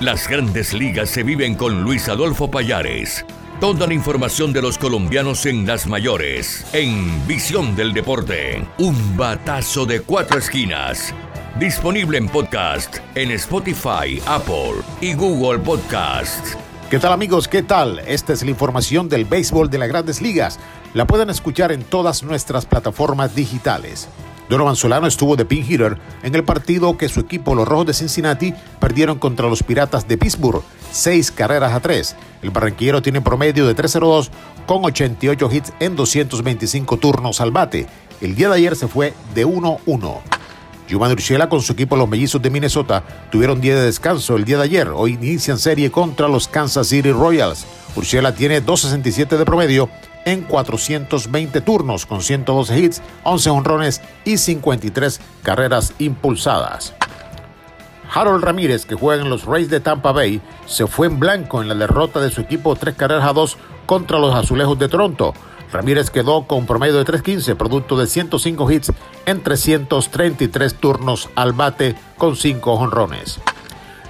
Las grandes ligas se viven con Luis Adolfo Payares. Toda la información de los colombianos en las mayores, en Visión del Deporte. Un batazo de cuatro esquinas. Disponible en podcast en Spotify, Apple y Google Podcast. ¿Qué tal amigos? ¿Qué tal? Esta es la información del béisbol de las grandes ligas. La pueden escuchar en todas nuestras plataformas digitales. Donovan Solano estuvo de pin hitter en el partido que su equipo, los Rojos de Cincinnati, perdieron contra los Piratas de Pittsburgh, seis carreras a tres. El barranquillero tiene promedio de 3-0-2 con 88 hits en 225 turnos al bate. El día de ayer se fue de 1-1. Yuma Urshela con su equipo los Mellizos de Minnesota tuvieron día de descanso el día de ayer. Hoy inician serie contra los Kansas City Royals. Urshela tiene 2.67 de promedio en 420 turnos con 112 hits, 11 honrones y 53 carreras impulsadas. Harold Ramírez, que juega en los Rays de Tampa Bay, se fue en blanco en la derrota de su equipo tres carreras a dos contra los Azulejos de Toronto. Ramírez quedó con promedio de 3.15, producto de 105 hits en 333 turnos al bate con 5 honrones.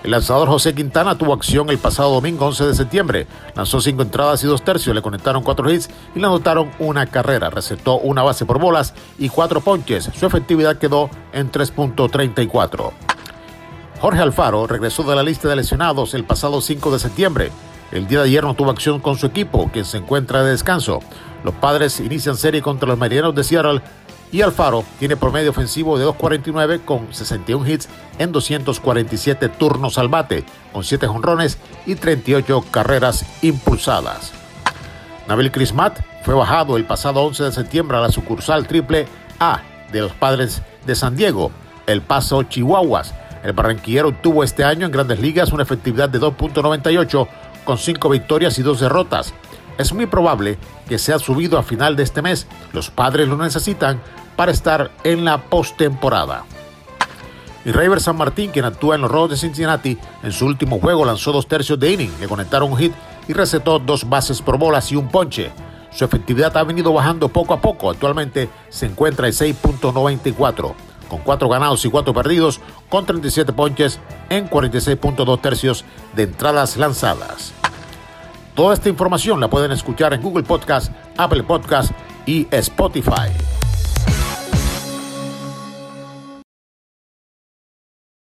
El lanzador José Quintana tuvo acción el pasado domingo 11 de septiembre. Lanzó cinco entradas y dos tercios, le conectaron cuatro hits y le anotaron una carrera. Recetó una base por bolas y cuatro ponches. Su efectividad quedó en 3.34. Jorge Alfaro regresó de la lista de lesionados el pasado 5 de septiembre. El día de ayer no tuvo acción con su equipo, quien se encuentra de descanso. Los padres inician serie contra los Marianos de Seattle y Alfaro tiene promedio ofensivo de 2.49 con 61 hits en 247 turnos al bate, con 7 jonrones y 38 carreras impulsadas. Nabil Crismat fue bajado el pasado 11 de septiembre a la sucursal triple A de los Padres de San Diego, El Paso, Chihuahuas. El barranquillero tuvo este año en grandes ligas una efectividad de 2.98 con 5 victorias y 2 derrotas. Es muy probable que sea subido a final de este mes. Los padres lo necesitan para estar en la postemporada. Y Raver San Martín, quien actúa en los Rojos de Cincinnati, en su último juego lanzó dos tercios de inning, le conectaron un hit y recetó dos bases por bolas y un ponche. Su efectividad ha venido bajando poco a poco. Actualmente se encuentra en 6.94, con cuatro ganados y cuatro perdidos, con 37 ponches en 46.2 tercios de entradas lanzadas. Toda esta información la pueden escuchar en Google Podcast, Apple Podcast y Spotify.